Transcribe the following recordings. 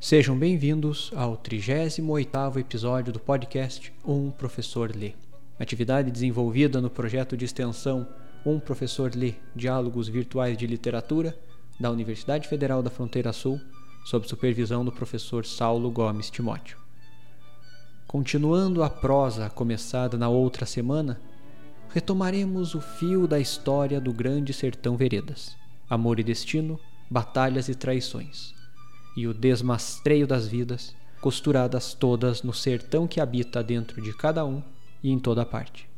Sejam bem-vindos ao 38º episódio do podcast Um Professor Lê. Atividade desenvolvida no projeto de extensão Um Professor Lê Diálogos Virtuais de Literatura da Universidade Federal da Fronteira Sul, sob supervisão do professor Saulo Gomes Timóteo. Continuando a prosa começada na outra semana, retomaremos o fio da história do grande sertão Veredas, amor e destino, batalhas e traições, e o desmastreio das vidas, costuradas todas no sertão que habita dentro de cada um e em toda parte.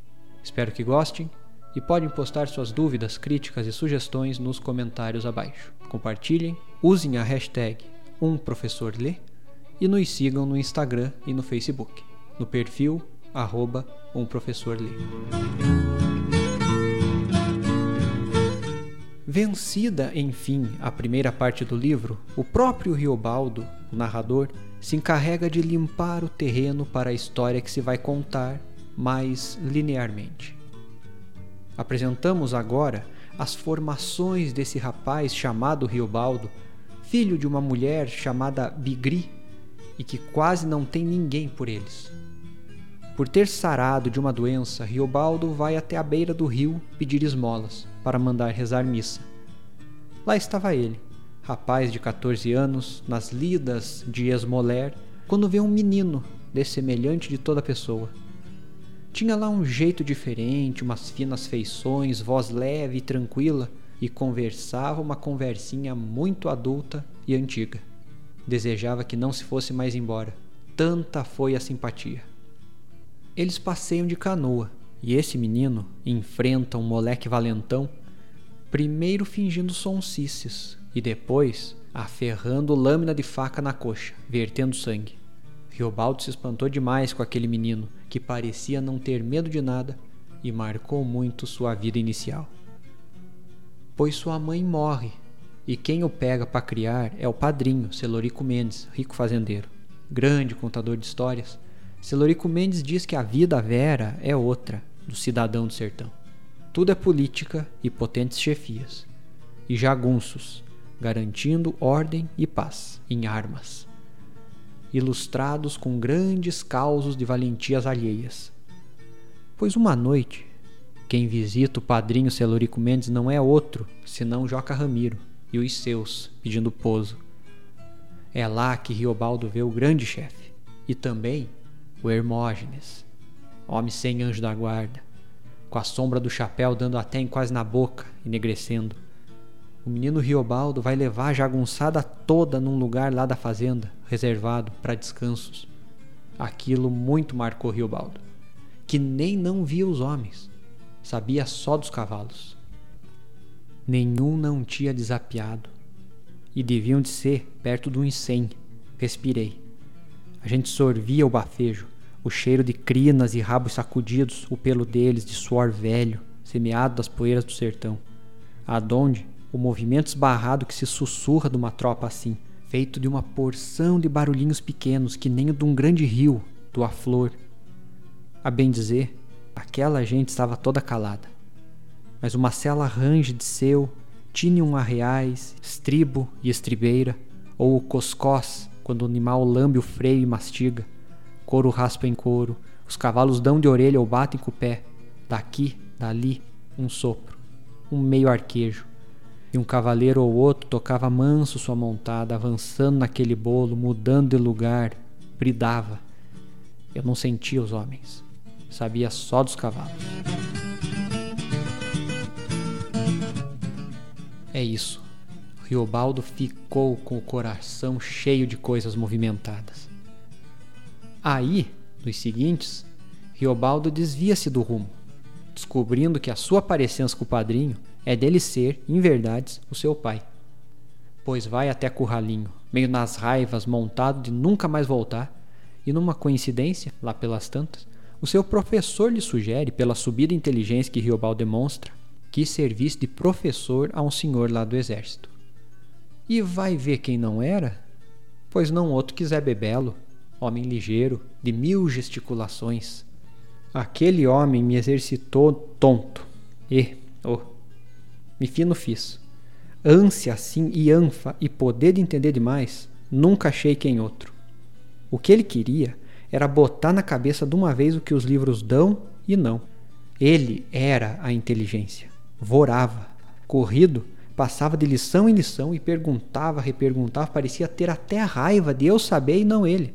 Espero que gostem e podem postar suas dúvidas, críticas e sugestões nos comentários abaixo. Compartilhem, usem a hashtag UmProfessorLê e nos sigam no Instagram e no Facebook, no perfil arroba UmProfessorLê. Vencida, enfim, a primeira parte do livro, o próprio Riobaldo, o narrador, se encarrega de limpar o terreno para a história que se vai contar mais linearmente. Apresentamos agora as formações desse rapaz chamado Riobaldo, filho de uma mulher chamada Bigri e que quase não tem ninguém por eles. Por ter sarado de uma doença, Riobaldo vai até a beira do rio pedir esmolas para mandar rezar missa. Lá estava ele, rapaz de 14 anos, nas lidas de esmoler, quando vê um menino dessemelhante de toda pessoa. Tinha lá um jeito diferente, umas finas feições, voz leve e tranquila, e conversava uma conversinha muito adulta e antiga. Desejava que não se fosse mais embora. Tanta foi a simpatia. Eles passeiam de canoa e esse menino enfrenta um moleque valentão, primeiro fingindo sonsices e depois aferrando lâmina de faca na coxa, vertendo sangue. Riobaldo se espantou demais com aquele menino, que parecia não ter medo de nada e marcou muito sua vida inicial. Pois sua mãe morre, e quem o pega para criar é o padrinho, Celorico Mendes, rico fazendeiro, grande contador de histórias, Celorico Mendes diz que a vida vera é outra do cidadão do sertão. Tudo é política e potentes chefias, e jagunços, garantindo ordem e paz em armas, ilustrados com grandes causos de valentias alheias. Pois uma noite, quem visita o padrinho Celorico Mendes não é outro senão Joca Ramiro e os seus pedindo pouso. É lá que Riobaldo vê o grande chefe e também o Hermógenes, homem sem anjo da guarda, com a sombra do chapéu dando até em quase na boca, enegrecendo. O menino Riobaldo vai levar a jagunçada toda num lugar lá da fazenda, reservado para descansos. Aquilo muito marcou Riobaldo, que nem não via os homens, sabia só dos cavalos. Nenhum não tinha desapiado, e deviam de ser perto de uns cem. Respirei. A gente sorvia o bafejo, o cheiro de crinas e rabos sacudidos, o pelo deles de suor velho, semeado das poeiras do sertão. Adonde o movimento esbarrado que se sussurra de uma tropa assim, feito de uma porção de barulhinhos pequenos que nem o de um grande rio, do aflor. A bem dizer, aquela gente estava toda calada. Mas uma cela range de seu, tinha um arreais, estribo e estribeira, ou o coscós, quando o animal lambe o freio e mastiga. Couro raspa em couro, os cavalos dão de orelha ou batem com o pé. Daqui, dali, um sopro, um meio arquejo. E um cavaleiro ou outro tocava manso sua montada, avançando naquele bolo, mudando de lugar, bridava. Eu não sentia os homens, sabia só dos cavalos. É isso. Riobaldo ficou com o coração cheio de coisas movimentadas. Aí, nos seguintes, Riobaldo desvia-se do rumo, descobrindo que a sua parecença com o padrinho é dele ser, em verdade, o seu pai. Pois vai até Curralinho, meio nas raivas, montado de nunca mais voltar, e numa coincidência, lá pelas tantas, o seu professor lhe sugere, pela subida inteligência que Riobaldo demonstra, que servisse de professor a um senhor lá do exército. E vai ver quem não era? Pois não outro que Zé Bebelo, homem ligeiro, de mil gesticulações. Aquele homem me exercitou tonto, e, oh, me fino fiz, ânsia assim e anfa e poder de entender demais, nunca achei quem outro. O que ele queria era botar na cabeça de uma vez o que os livros dão e não. Ele era a inteligência. Vorava. Corrido, passava de lição em lição e perguntava, reperguntava, parecia ter até a raiva de eu saber e não ele.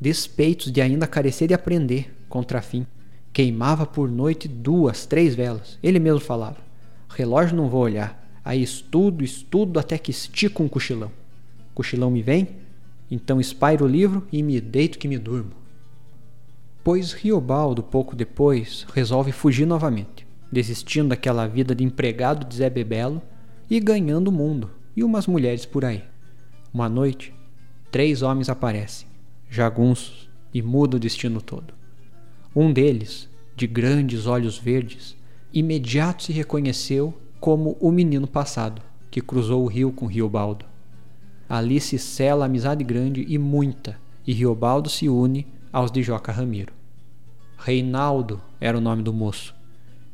Despeitos de ainda carecer de aprender, contra fim. Queimava por noite duas, três velas. Ele mesmo falava. Relógio não vou olhar. Aí estudo, estudo até que estico um cochilão. Cochilão me vem, então espairo o livro e me deito que me durmo. Pois Riobaldo, pouco depois, resolve fugir novamente, desistindo daquela vida de empregado de Zé Bebelo e ganhando o mundo e umas mulheres por aí. Uma noite, três homens aparecem, jagunços, e mudam o destino todo. Um deles, de grandes olhos verdes, imediato se reconheceu como o menino passado que cruzou o rio com Riobaldo. Ali se sela amizade grande e muita, e Riobaldo se une aos de Joca Ramiro. Reinaldo era o nome do moço,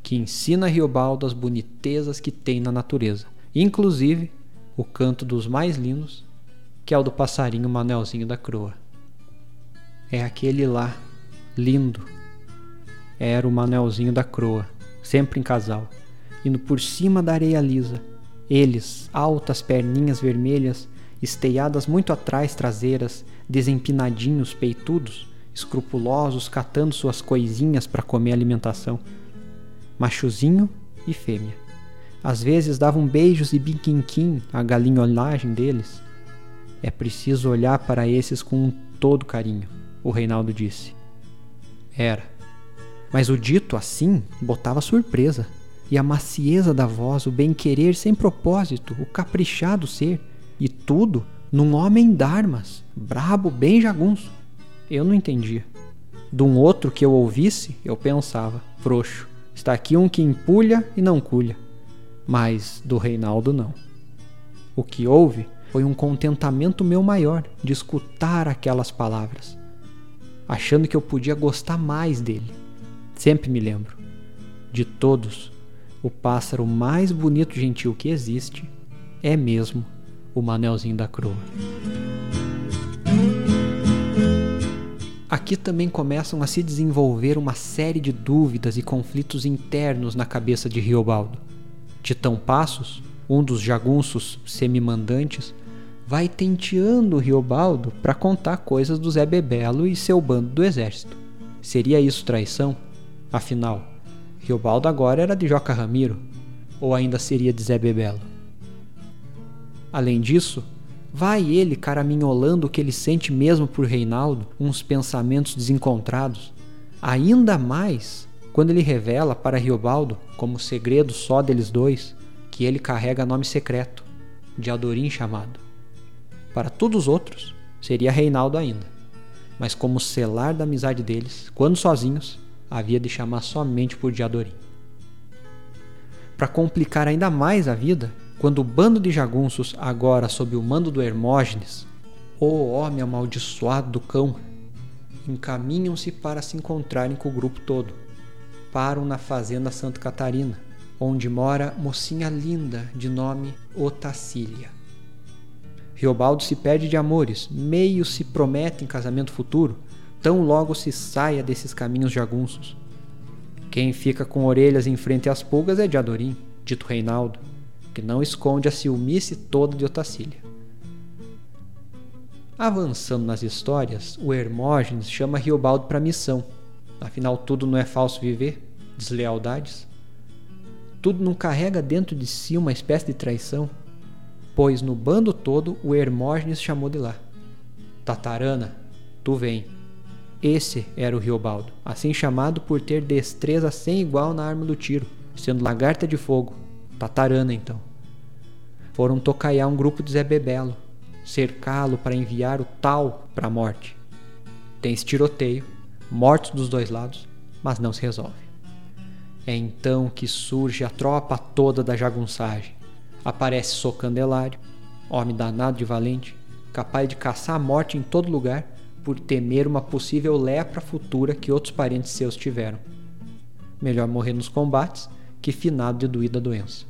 que ensina a Riobaldo as bonitezas que tem na natureza, inclusive o canto dos mais lindos, que é o do passarinho Manelzinho da Croa. É aquele lá, lindo. Era o Manelzinho da Croa, sempre em casal, indo por cima da areia lisa. Eles, altas perninhas vermelhas, esteiadas muito atrás traseiras, desempinadinhos, peitudos, escrupulosos catando suas coisinhas para comer alimentação. Machozinho e fêmea. Às vezes davam beijos e biquinquim à galinholagem deles. É preciso olhar para esses com todo carinho, o Reinaldo disse. Era. Mas o dito assim botava surpresa. E a macieza da voz, o bem-querer sem propósito, o caprichado ser, e tudo num homem d'armas, brabo, bem jagunço. Eu não entendia. De um outro que eu ouvisse, eu pensava: frouxo, está aqui um que empulha e não culha. Mas do Reinaldo não. O que houve foi um contentamento meu maior de escutar aquelas palavras, achando que eu podia gostar mais dele. Sempre me lembro. De todos, o pássaro mais bonito gentil que existe é mesmo o Manelzinho da Croa. Aqui também começam a se desenvolver uma série de dúvidas e conflitos internos na cabeça de Riobaldo. Titão Passos, um dos jagunços semimandantes, vai tenteando Riobaldo para contar coisas do Zé Bebelo e seu bando do exército. Seria isso traição? Afinal, Riobaldo agora era de Joca Ramiro, ou ainda seria de Zé Bebelo? Além disso, Vai ele caraminholando o que ele sente mesmo por Reinaldo, uns pensamentos desencontrados. Ainda mais quando ele revela para Riobaldo, como segredo só deles dois, que ele carrega nome secreto, de Adorim chamado. Para todos os outros, seria Reinaldo ainda. Mas como selar da amizade deles, quando sozinhos, havia de chamar somente por Diadorim. Para complicar ainda mais a vida, quando o bando de jagunços, agora sob o mando do Hermógenes, o homem amaldiçoado do cão, encaminham-se para se encontrarem com o grupo todo. Param na fazenda Santa Catarina, onde mora mocinha linda de nome Otacília. Riobaldo se perde de amores, meio se promete em casamento futuro, tão logo se saia desses caminhos jagunços. Quem fica com orelhas em frente às pulgas é Diadorim, dito Reinaldo que não esconde a ciúmice toda de Otacília. Avançando nas histórias, o Hermógenes chama Riobaldo para missão. Afinal, tudo não é falso viver, deslealdades. Tudo não carrega dentro de si uma espécie de traição, pois no bando todo o Hermógenes chamou de lá. Tatarana, tu vem. Esse era o Riobaldo, assim chamado por ter destreza sem igual na arma do tiro, sendo lagarta de fogo, Tatarana, então. Foram tocaiar um grupo de Zé Bebelo, cercá-lo para enviar o tal para a morte. Tem tiroteio, mortos dos dois lados, mas não se resolve. É então que surge a tropa toda da jagunçagem. Aparece Socandelário, homem danado de valente, capaz de caçar a morte em todo lugar por temer uma possível lepra futura que outros parentes seus tiveram. Melhor morrer nos combates que finado de doída doença.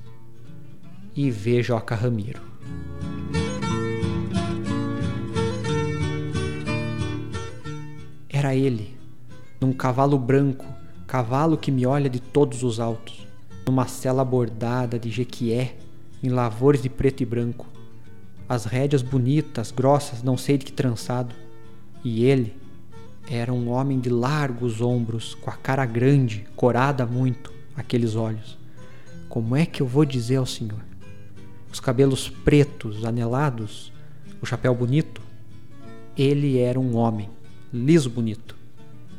e vê Joca Ramiro. Era ele, num cavalo branco, cavalo que me olha de todos os altos, numa cela bordada de jequié, em lavores de preto e branco, as rédeas bonitas, grossas, não sei de que trançado, e ele era um homem de largos ombros, com a cara grande, corada muito, aqueles olhos. Como é que eu vou dizer ao senhor? Os cabelos pretos, anelados, o chapéu bonito. Ele era um homem, liso bonito.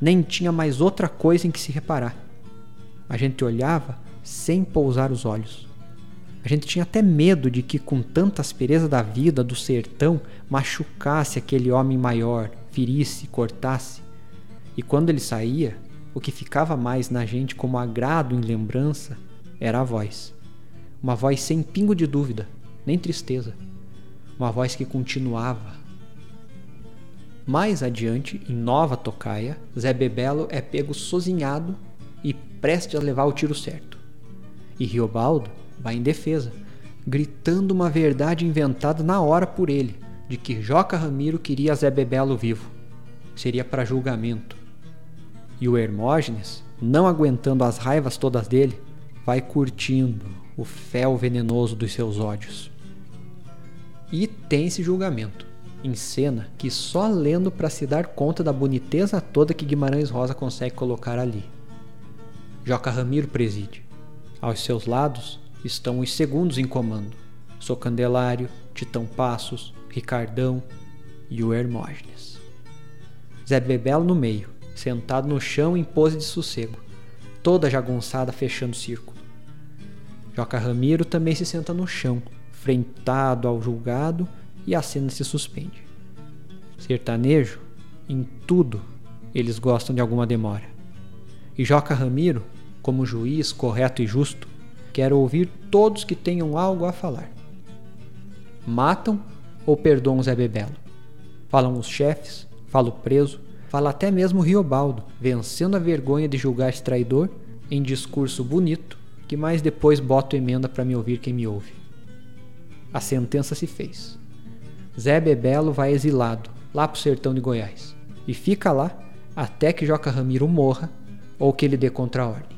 Nem tinha mais outra coisa em que se reparar. A gente olhava sem pousar os olhos. A gente tinha até medo de que, com tanta aspereza da vida do sertão, machucasse aquele homem maior, ferisse, cortasse. E quando ele saía, o que ficava mais na gente como agrado em lembrança era a voz. Uma voz sem pingo de dúvida, nem tristeza. Uma voz que continuava. Mais adiante, em Nova Tocaia, Zé Bebelo é pego sozinhado e prestes a levar o tiro certo. E Riobaldo vai em defesa, gritando uma verdade inventada na hora por ele, de que Joca Ramiro queria Zé Bebelo vivo. Seria para julgamento. E o Hermógenes, não aguentando as raivas todas dele, vai curtindo o fel venenoso dos seus ódios. E tem esse julgamento, em cena que só lendo para se dar conta da boniteza toda que Guimarães Rosa consegue colocar ali. Joca Ramiro preside. Aos seus lados estão os segundos em comando: Socandelário, Titão Passos, Ricardão e o Hermógenes. Zé Bebelo no meio, sentado no chão em pose de sossego, toda jagunçada fechando o círculo. Joca Ramiro também se senta no chão, frentado ao julgado, e a cena se suspende. Sertanejo, em tudo, eles gostam de alguma demora. E Joca Ramiro, como juiz correto e justo, quer ouvir todos que tenham algo a falar. Matam ou perdoam Zé Bebelo? Falam os chefes, fala o preso, Fala até mesmo Riobaldo, vencendo a vergonha de julgar esse traidor em discurso bonito, que mais depois boto emenda para me ouvir quem me ouve. A sentença se fez. Zé Bebelo vai exilado, lá pro sertão de Goiás, e fica lá até que Joca Ramiro morra ou que ele dê contra-ordem.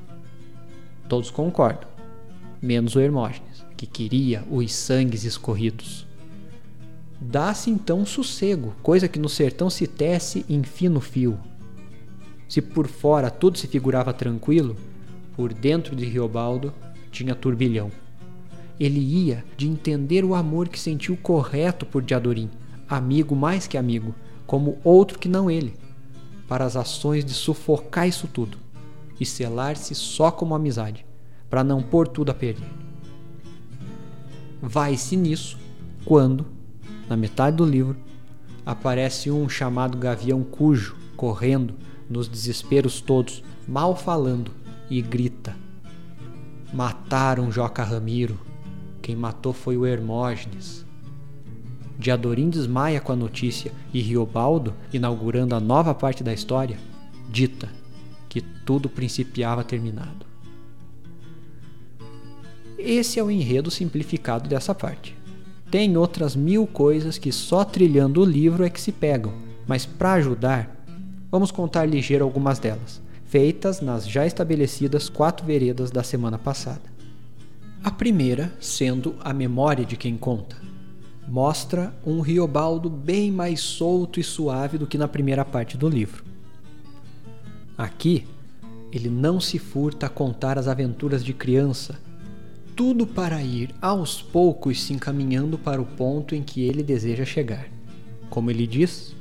Todos concordam, menos o Hermógenes, que queria os sangues escorridos. Dá-se então sossego, coisa que no sertão se tece em fino fio. Se por fora tudo se figurava tranquilo, por dentro de Riobaldo tinha turbilhão. Ele ia de entender o amor que sentiu correto por Diadorim, amigo mais que amigo, como outro que não ele, para as ações de sufocar isso tudo e selar-se só como amizade, para não pôr tudo a perder. Vai-se nisso quando, na metade do livro, aparece um chamado Gavião Cujo, correndo, nos desesperos todos, mal falando, e grita: Mataram Joca Ramiro. Quem matou foi o Hermógenes. Diadorim desmaia com a notícia e Riobaldo, inaugurando a nova parte da história, dita que tudo principiava terminado. Esse é o enredo simplificado dessa parte. Tem outras mil coisas que só trilhando o livro é que se pegam, mas para ajudar, vamos contar ligeiro algumas delas, feitas nas já estabelecidas quatro veredas da semana passada. A primeira sendo a memória de quem conta. Mostra um Riobaldo bem mais solto e suave do que na primeira parte do livro. Aqui, ele não se furta a contar as aventuras de criança tudo para ir aos poucos se encaminhando para o ponto em que ele deseja chegar. Como ele diz,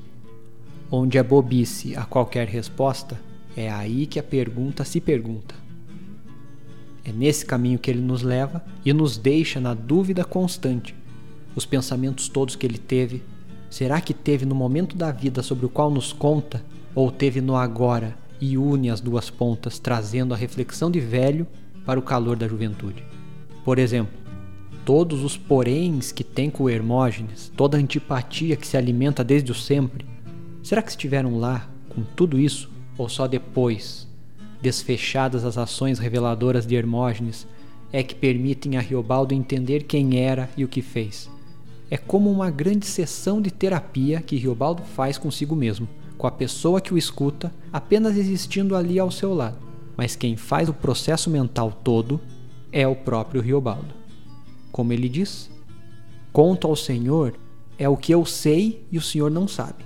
onde é bobice a qualquer resposta, é aí que a pergunta se pergunta. É nesse caminho que ele nos leva e nos deixa na dúvida constante. Os pensamentos todos que ele teve, será que teve no momento da vida sobre o qual nos conta, ou teve no agora e une as duas pontas, trazendo a reflexão de velho para o calor da juventude? Por exemplo, todos os poréns que tem com Hermógenes, toda a antipatia que se alimenta desde o sempre, será que estiveram lá com tudo isso ou só depois, desfechadas as ações reveladoras de Hermógenes, é que permitem a Riobaldo entender quem era e o que fez. É como uma grande sessão de terapia que Riobaldo faz consigo mesmo, com a pessoa que o escuta apenas existindo ali ao seu lado. Mas quem faz o processo mental todo é o próprio Riobaldo. Como ele diz: Conto ao Senhor é o que eu sei e o Senhor não sabe.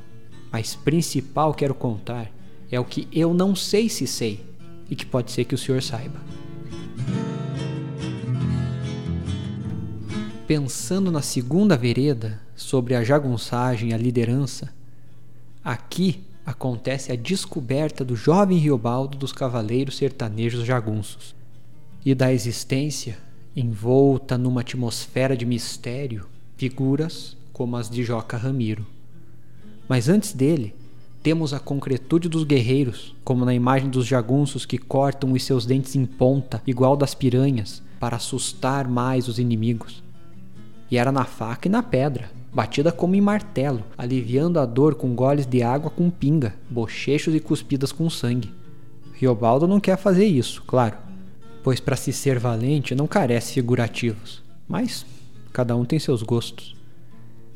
Mas principal quero contar é o que eu não sei se sei e que pode ser que o Senhor saiba. Pensando na segunda vereda, sobre a jagunçagem e a liderança, aqui acontece a descoberta do jovem Riobaldo dos cavaleiros sertanejos jagunços e da existência, envolta numa atmosfera de mistério, figuras como as de Joca Ramiro. Mas antes dele, temos a concretude dos guerreiros, como na imagem dos jagunços que cortam os seus dentes em ponta, igual das piranhas, para assustar mais os inimigos e era na faca e na pedra, batida como em martelo, aliviando a dor com goles de água com pinga, bochechos e cuspidas com sangue. Riobaldo não quer fazer isso, claro, pois para se ser valente não carece figurativos, mas cada um tem seus gostos.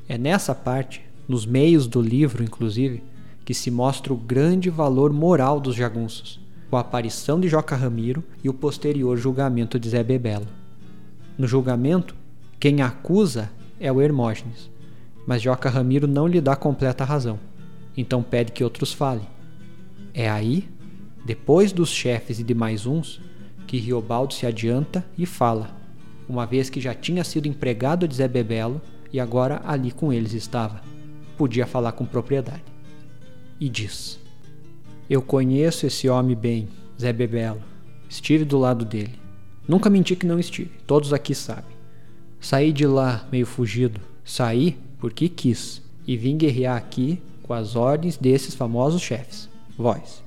É nessa parte, nos meios do livro inclusive, que se mostra o grande valor moral dos jagunços, com a aparição de Joca Ramiro e o posterior julgamento de Zé Bebelo. No julgamento, quem acusa é o Hermógenes, mas Joca Ramiro não lhe dá completa razão, então pede que outros falem. É aí, depois dos chefes e de mais uns, que Riobaldo se adianta e fala, uma vez que já tinha sido empregado de Zé Bebelo e agora ali com eles estava. Podia falar com propriedade. E diz: Eu conheço esse homem bem, Zé Bebelo. Estive do lado dele. Nunca menti que não estive, todos aqui sabem. Saí de lá meio fugido. Saí porque quis e vim guerrear aqui com as ordens desses famosos chefes. Voz.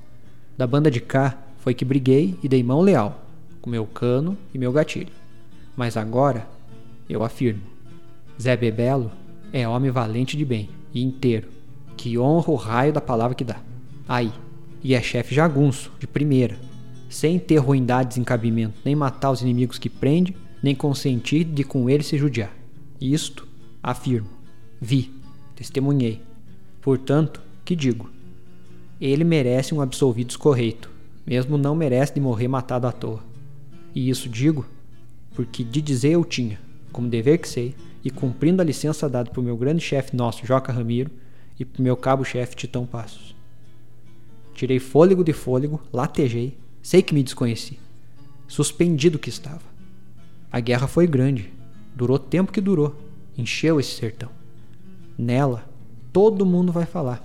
Da banda de cá foi que briguei e dei mão leal, com meu cano e meu gatilho. Mas agora eu afirmo: Zé Bebelo é homem valente de bem e inteiro, que honra o raio da palavra que dá. Aí, e é chefe jagunço, de primeira, sem ter ruindades em cabimento, nem matar os inimigos que prende nem consentir de com ele se judiar. Isto afirmo, vi, testemunhei. Portanto, que digo? Ele merece um absolvido escorreito, mesmo não merece de morrer matado à toa. E isso digo porque de dizer eu tinha, como dever que sei, e cumprindo a licença dada por meu grande chefe nosso, Joca Ramiro, e por meu cabo-chefe Titão Passos. Tirei fôlego de fôlego, latejei, sei que me desconheci. Suspendido que estava. A guerra foi grande, durou tempo que durou, encheu esse sertão. Nela, todo mundo vai falar.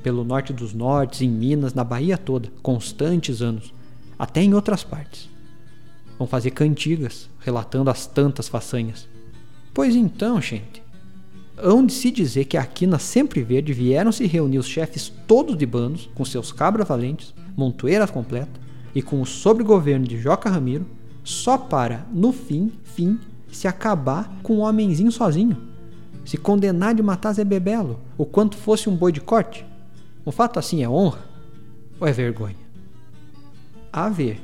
Pelo norte dos nortes, em Minas, na Bahia toda, constantes anos, até em outras partes. Vão fazer cantigas, relatando as tantas façanhas. Pois então, gente, hão de se dizer que aqui na Sempre Verde vieram se reunir os chefes todos de bandos, com seus cabras valentes, montoeiras completas, e com o sobregoverno de Joca Ramiro, só para, no fim, fim, se acabar com um homenzinho sozinho. Se condenar de matar Zé Bebelo, o quanto fosse um boi de corte. Um fato assim é honra ou é vergonha? A ver.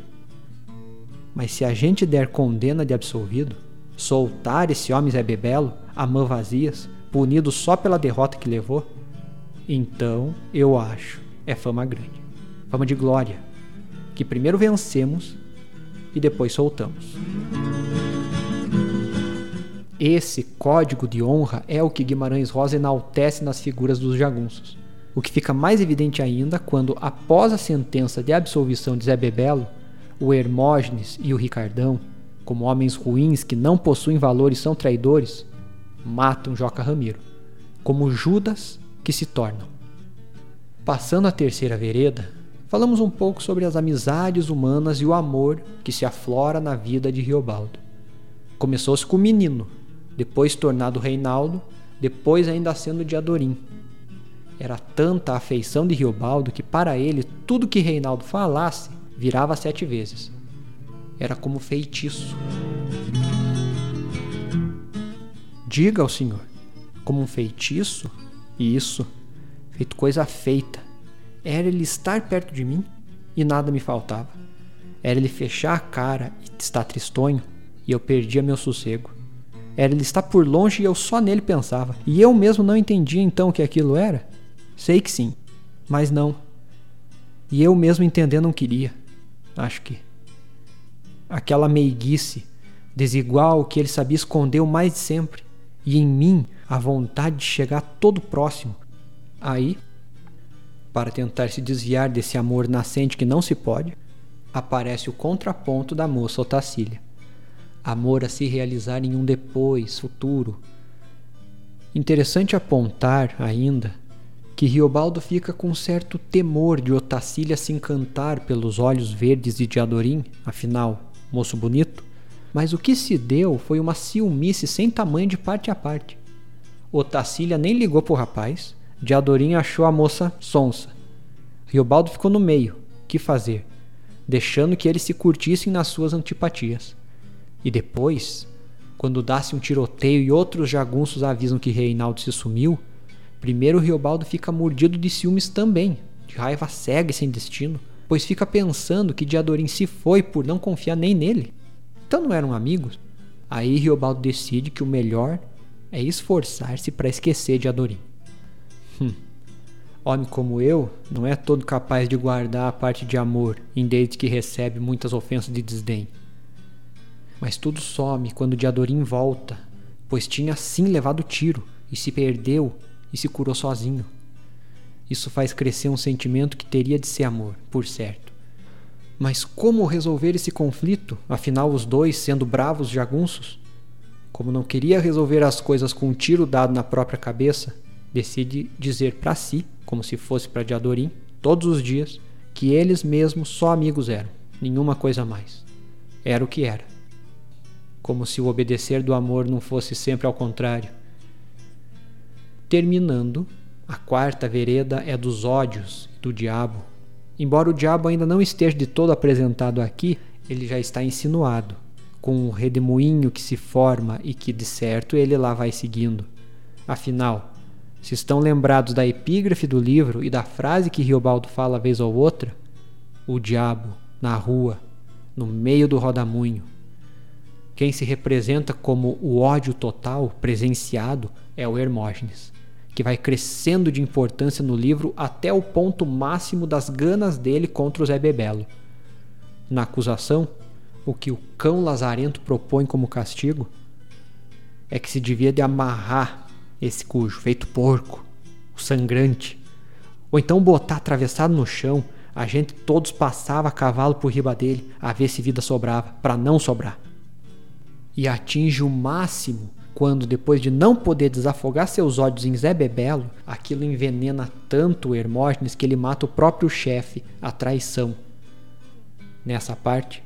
Mas se a gente der condena de absolvido, soltar esse homem Zé Bebelo, a mão vazias, punido só pela derrota que levou, então eu acho é fama grande, fama de glória, que primeiro vencemos e depois soltamos. Esse código de honra é o que Guimarães Rosa enaltece nas figuras dos jagunços. O que fica mais evidente ainda quando, após a sentença de absolvição de Zé Bebelo, o Hermógenes e o Ricardão, como homens ruins que não possuem valor e são traidores, matam Joca Ramiro, como Judas que se tornam. Passando a terceira vereda, falamos um pouco sobre as amizades humanas e o amor que se aflora na vida de Riobaldo. Começou-se com o menino, depois tornado Reinaldo, depois ainda sendo de Adorim. Era tanta a afeição de Riobaldo que para ele tudo que Reinaldo falasse virava sete vezes. Era como feitiço. Diga ao Senhor, como um feitiço, isso, feito coisa feita, era ele estar perto de mim e nada me faltava. Era ele fechar a cara e estar tristonho e eu perdia meu sossego. Era ele estar por longe e eu só nele pensava. E eu mesmo não entendia então o que aquilo era? Sei que sim, mas não. E eu mesmo entender não queria. Acho que. Aquela meiguice, desigual que ele sabia esconder o mais de sempre. E em mim, a vontade de chegar todo próximo. Aí, para tentar se desviar desse amor nascente que não se pode, aparece o contraponto da moça Otacília. Amor a se realizar em um depois, futuro. Interessante apontar ainda que Riobaldo fica com certo temor de Otacília se encantar pelos olhos verdes de Diadorim, afinal, moço bonito, mas o que se deu foi uma ciúmice sem tamanho de parte a parte. Otacília nem ligou pro rapaz, Diadorim achou a moça sonsa. Riobaldo ficou no meio, que fazer? Deixando que eles se curtissem nas suas antipatias. E depois, quando dá-se um tiroteio e outros jagunços avisam que Reinaldo se sumiu, primeiro Riobaldo fica mordido de ciúmes também, de raiva cega e sem destino, pois fica pensando que Diadorim se foi por não confiar nem nele. Então não eram amigos? Aí Riobaldo decide que o melhor é esforçar-se para esquecer Diadorim. Hum. Homem como eu não é todo capaz de guardar a parte de amor em desde que recebe muitas ofensas de desdém. Mas tudo some quando Diadorim volta, pois tinha sim levado tiro e se perdeu e se curou sozinho. Isso faz crescer um sentimento que teria de ser amor, por certo. Mas como resolver esse conflito, afinal os dois sendo bravos jagunços? Como não queria resolver as coisas com um tiro dado na própria cabeça, decide dizer para si, como se fosse para Diadorim, todos os dias, que eles mesmos só amigos eram, nenhuma coisa mais. Era o que era como se o obedecer do amor não fosse sempre ao contrário. Terminando, a quarta vereda é dos ódios do diabo. Embora o diabo ainda não esteja de todo apresentado aqui, ele já está insinuado, com um redemoinho que se forma e que, de certo, ele lá vai seguindo. Afinal, se estão lembrados da epígrafe do livro e da frase que Riobaldo fala vez ou outra, o diabo, na rua, no meio do rodamunho, quem se representa como o ódio total presenciado é o Hermógenes, que vai crescendo de importância no livro até o ponto máximo das ganas dele contra o Zé Bebelo. Na acusação, o que o cão lazarento propõe como castigo é que se devia de amarrar esse cujo, feito porco, o sangrante, ou então botar atravessado no chão, a gente todos passava a cavalo por riba dele a ver se vida sobrava, para não sobrar e atinge o máximo quando, depois de não poder desafogar seus ódios em Zé Bebelo, aquilo envenena tanto Hermógenes que ele mata o próprio chefe, a traição. Nessa parte,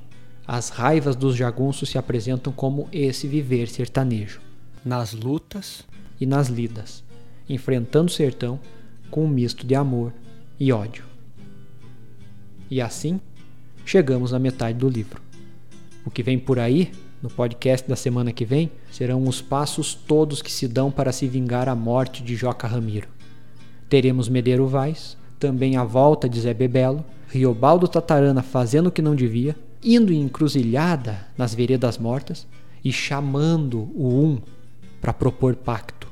as raivas dos jagunços se apresentam como esse viver sertanejo, nas lutas e nas lidas, enfrentando o sertão com um misto de amor e ódio. E assim, chegamos à metade do livro. O que vem por aí no podcast da semana que vem serão os passos todos que se dão para se vingar a morte de Joca Ramiro. Teremos Medeiro Vaz, também a volta de Zé Bebelo, Riobaldo Tatarana fazendo o que não devia, indo em encruzilhada nas veredas mortas e chamando o Um para propor pacto,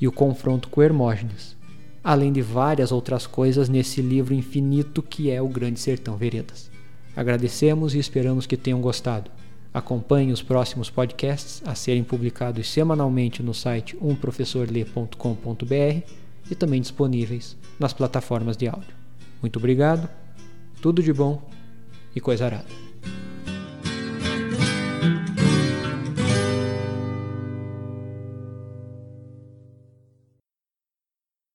e o confronto com Hermógenes, além de várias outras coisas nesse livro infinito que é o Grande Sertão Veredas. Agradecemos e esperamos que tenham gostado. Acompanhe os próximos podcasts a serem publicados semanalmente no site umprofessorlê.com.br e também disponíveis nas plataformas de áudio. Muito obrigado, tudo de bom e coisa arada.